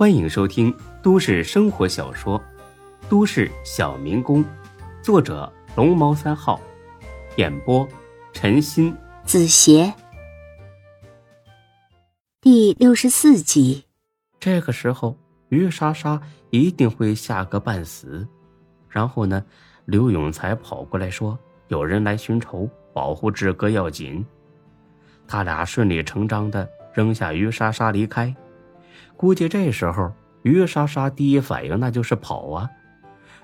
欢迎收听都市生活小说《都市小民工》，作者龙猫三号，演播陈鑫、子邪，第六十四集。这个时候，于莎莎一定会吓个半死。然后呢，刘永才跑过来说：“有人来寻仇，保护志哥要紧。”他俩顺理成章的扔下于莎莎离开。估计这时候于莎莎第一反应那就是跑啊，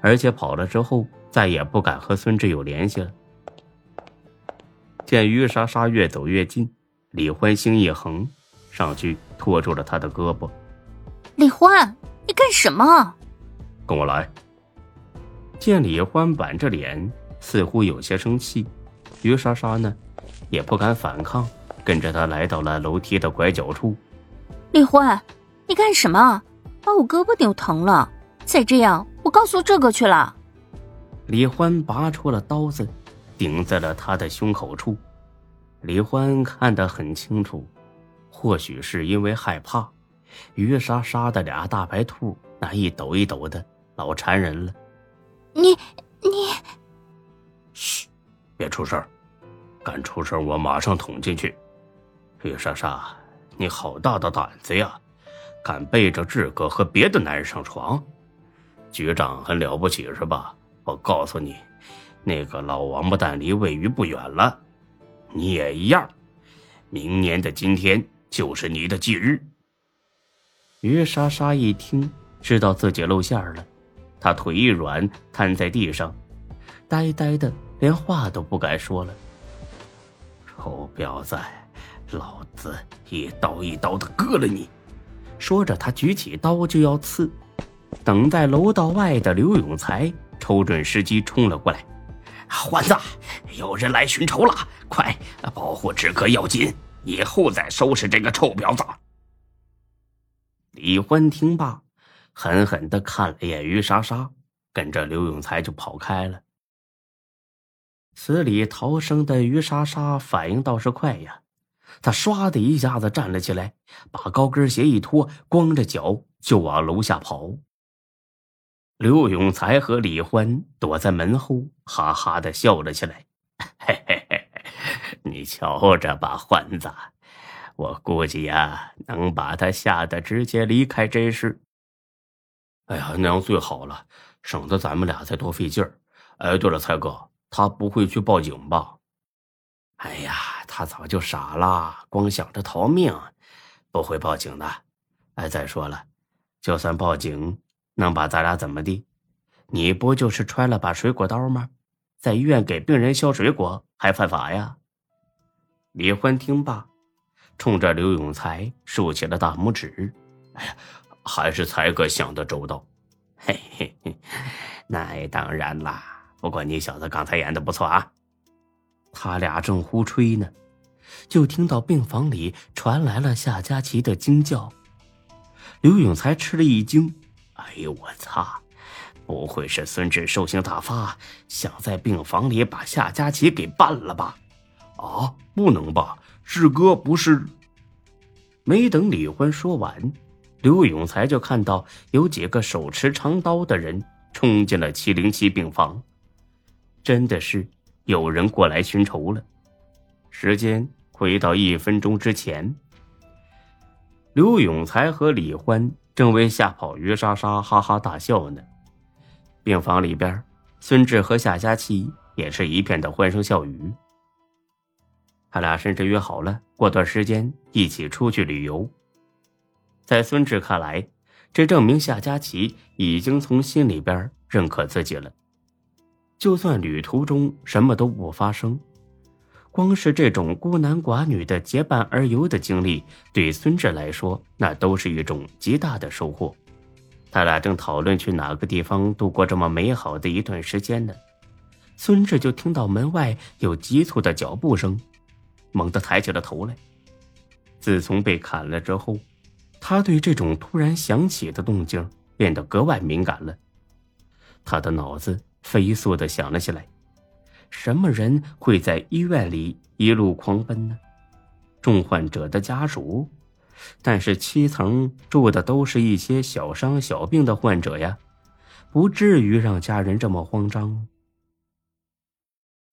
而且跑了之后再也不敢和孙志友联系了。见于莎莎越走越近，李欢心一横，上去拖住了她的胳膊。李欢，你干什么？跟我来。见李欢板着脸，似乎有些生气，于莎莎呢，也不敢反抗。跟着他来到了楼梯的拐角处。李欢，你干什么？把我胳膊扭疼了！再这样，我告诉这个去了。李欢拔出了刀子，顶在了他的胸口处。李欢看得很清楚，或许是因为害怕，于莎莎的俩大白兔那一抖一抖的，老缠人了。你你，嘘，别出声，敢出声，我马上捅进去。于莎莎，你好大的胆子呀！敢背着志哥和别的男人上床，局长很了不起是吧？我告诉你，那个老王八蛋离魏鱼不远了，你也一样。明年的今天就是你的忌日。于莎莎一听，知道自己露馅了，她腿一软，瘫在地上，呆呆的，连话都不敢说了。臭婊子！老子一刀一刀的割了你！说着，他举起刀就要刺。等在楼道外的刘永才瞅准时机冲了过来：“欢子，有人来寻仇了，快保护志哥要紧，以后再收拾这个臭婊子。”李欢听罢，狠狠的看了眼于莎莎，跟着刘永才就跑开了。死里逃生的于莎莎反应倒是快呀。他唰的一下子站了起来，把高跟鞋一脱，光着脚就往楼下跑。刘永才和李欢躲在门后，哈哈的笑了起来：“ 嘿嘿嘿，你瞧着吧，欢子，我估计呀，能把他吓得直接离开这事。哎呀，那样最好了，省得咱们俩再多费劲儿。哎，对了，才哥，他不会去报警吧？哎呀。”他早就傻了，光想着逃命，不会报警的。哎，再说了，就算报警，能把咱俩怎么地？你不就是揣了把水果刀吗？在医院给病人削水果，还犯法呀？李欢听罢，冲着刘永才竖起了大拇指。哎呀，还是才哥想的周到。嘿嘿嘿，那当然啦。不过你小子刚才演的不错啊。他俩正胡吹呢。就听到病房里传来了夏佳琪的惊叫，刘永才吃了一惊：“哎呦我擦！不会是孙志兽性大发，想在病房里把夏佳琪给办了吧？”“啊，不能吧？志哥不是……”没等李欢说完，刘永才就看到有几个手持长刀的人冲进了七零七病房，真的是有人过来寻仇了。时间。回到一分钟之前，刘永才和李欢正为吓跑于莎莎哈哈大笑呢。病房里边，孙志和夏佳琪也是一片的欢声笑语。他俩甚至约好了过段时间一起出去旅游。在孙志看来，这证明夏佳琪已经从心里边认可自己了。就算旅途中什么都不发生。光是这种孤男寡女的结伴而游的经历，对孙志来说，那都是一种极大的收获。他俩正讨论去哪个地方度过这么美好的一段时间呢，孙志就听到门外有急促的脚步声，猛地抬起了头来。自从被砍了之后，他对这种突然响起的动静变得格外敏感了。他的脑子飞速的想了起来。什么人会在医院里一路狂奔呢？重患者的家属，但是七层住的都是一些小伤小病的患者呀，不至于让家人这么慌张。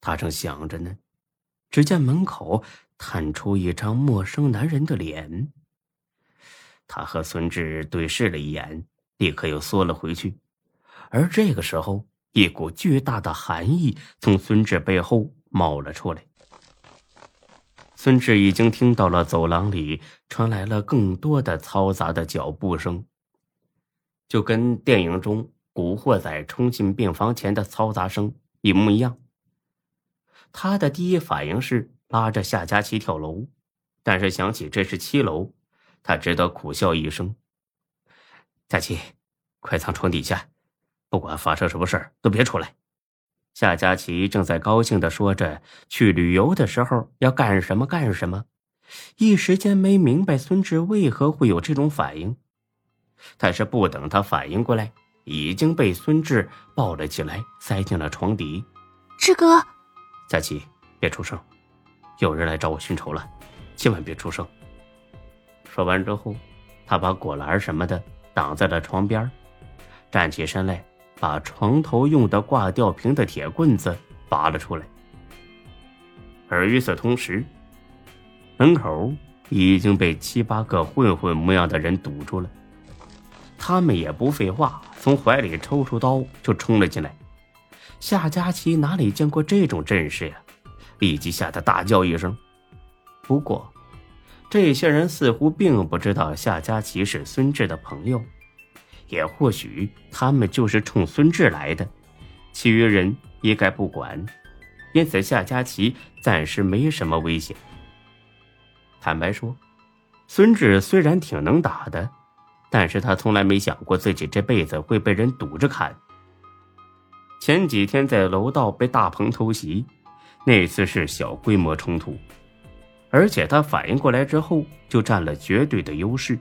他正想着呢，只见门口探出一张陌生男人的脸。他和孙志对视了一眼，立刻又缩了回去。而这个时候，一股巨大的寒意从孙志背后冒了出来。孙志已经听到了走廊里传来了更多的嘈杂的脚步声，就跟电影中古惑仔冲进病房前的嘈杂声一模一样。他的第一反应是拉着夏佳琪跳楼，但是想起这是七楼，他只得苦笑一声：“佳琪，快藏床底下，不管发生什么事儿都别出来。”夏佳琪正在高兴的说着去旅游的时候要干什么干什么，一时间没明白孙志为何会有这种反应。但是不等他反应过来，已经被孙志抱了起来，塞进了床底。志哥，佳琪，别出声，有人来找我寻仇了，千万别出声。说完之后，他把果篮什么的挡在了床边，站起身来。把床头用的挂吊瓶的铁棍子拔了出来，而与此同时，门口已经被七八个混混模样的人堵住了。他们也不废话，从怀里抽出刀就冲了进来。夏佳琪哪里见过这种阵势呀？立即吓得大叫一声。不过，这些人似乎并不知道夏佳琪是孙志的朋友。也或许他们就是冲孙志来的，其余人一概不管，因此夏佳琪暂时没什么危险。坦白说，孙志虽然挺能打的，但是他从来没想过自己这辈子会被人堵着砍。前几天在楼道被大鹏偷袭，那次是小规模冲突，而且他反应过来之后就占了绝对的优势，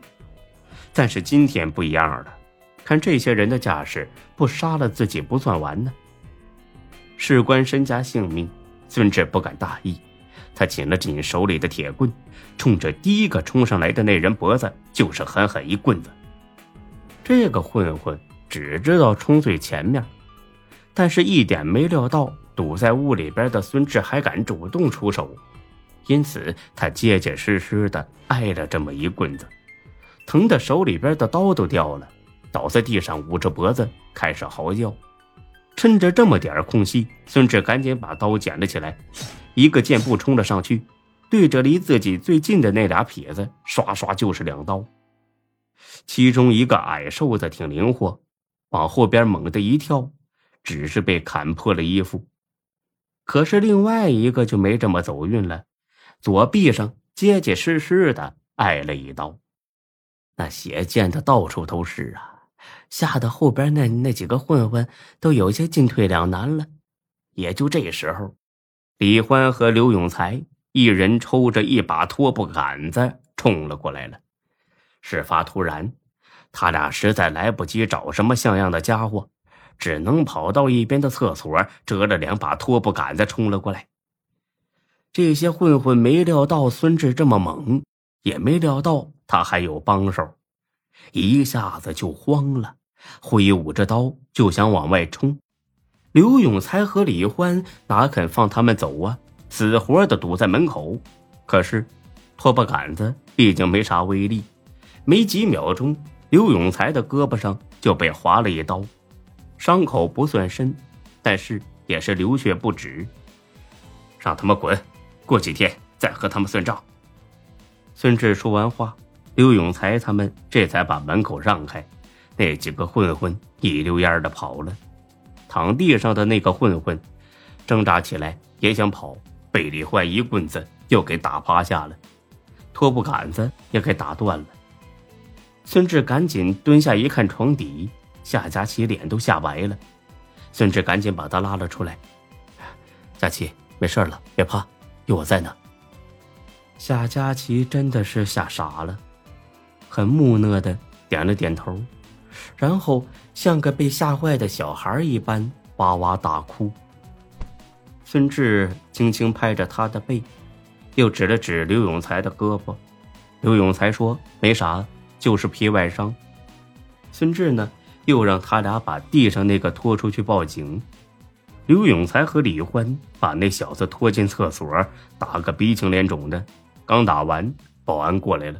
但是今天不一样了。看这些人的架势，不杀了自己不算完呢。事关身家性命，孙志不敢大意，他紧了紧手里的铁棍，冲着第一个冲上来的那人脖子就是狠狠一棍子。这个混混只知道冲最前面，但是一点没料到堵在屋里边的孙志还敢主动出手，因此他结结实实的挨了这么一棍子，疼的手里边的刀都掉了。倒在地上，捂着脖子开始嚎叫。趁着这么点空隙，孙志赶紧把刀捡了起来，一个箭步冲了上去，对着离自己最近的那俩痞子刷刷就是两刀。其中一个矮瘦子挺灵活，往后边猛地一跳，只是被砍破了衣服。可是另外一个就没这么走运了，左臂上结结实实的挨了一刀，那血溅的到处都是啊！吓得后边那那几个混混都有些进退两难了。也就这时候，李欢和刘永才一人抽着一把拖布杆子冲了过来了。事发突然，他俩实在来不及找什么像样的家伙，只能跑到一边的厕所折了两把拖布杆子冲了过来。这些混混没料到孙志这么猛，也没料到他还有帮手，一下子就慌了。挥舞着刀就想往外冲，刘永才和李欢哪肯放他们走啊？死活的堵在门口。可是，拖把杆子毕竟没啥威力，没几秒钟，刘永才的胳膊上就被划了一刀，伤口不算深，但是也是流血不止。让他们滚，过几天再和他们算账。孙志说完话，刘永才他们这才把门口让开。那几个混混一溜烟的跑了，躺地上的那个混混挣扎起来也想跑，被李焕一棍子又给打趴下了，拖布杆子也给打断了。孙志赶紧蹲下一看床底，夏佳琪脸都吓白了。孙志赶紧把他拉了出来：“佳琪，没事了，别怕，有我在呢。”夏佳琪真的是吓傻了，很木讷的点了点头。然后像个被吓坏的小孩一般哇哇大哭。孙志轻轻拍着他的背，又指了指刘永才的胳膊，刘永才说没啥，就是皮外伤。孙志呢，又让他俩把地上那个拖出去报警。刘永才和李欢把那小子拖进厕所，打个鼻青脸肿的。刚打完，保安过来了。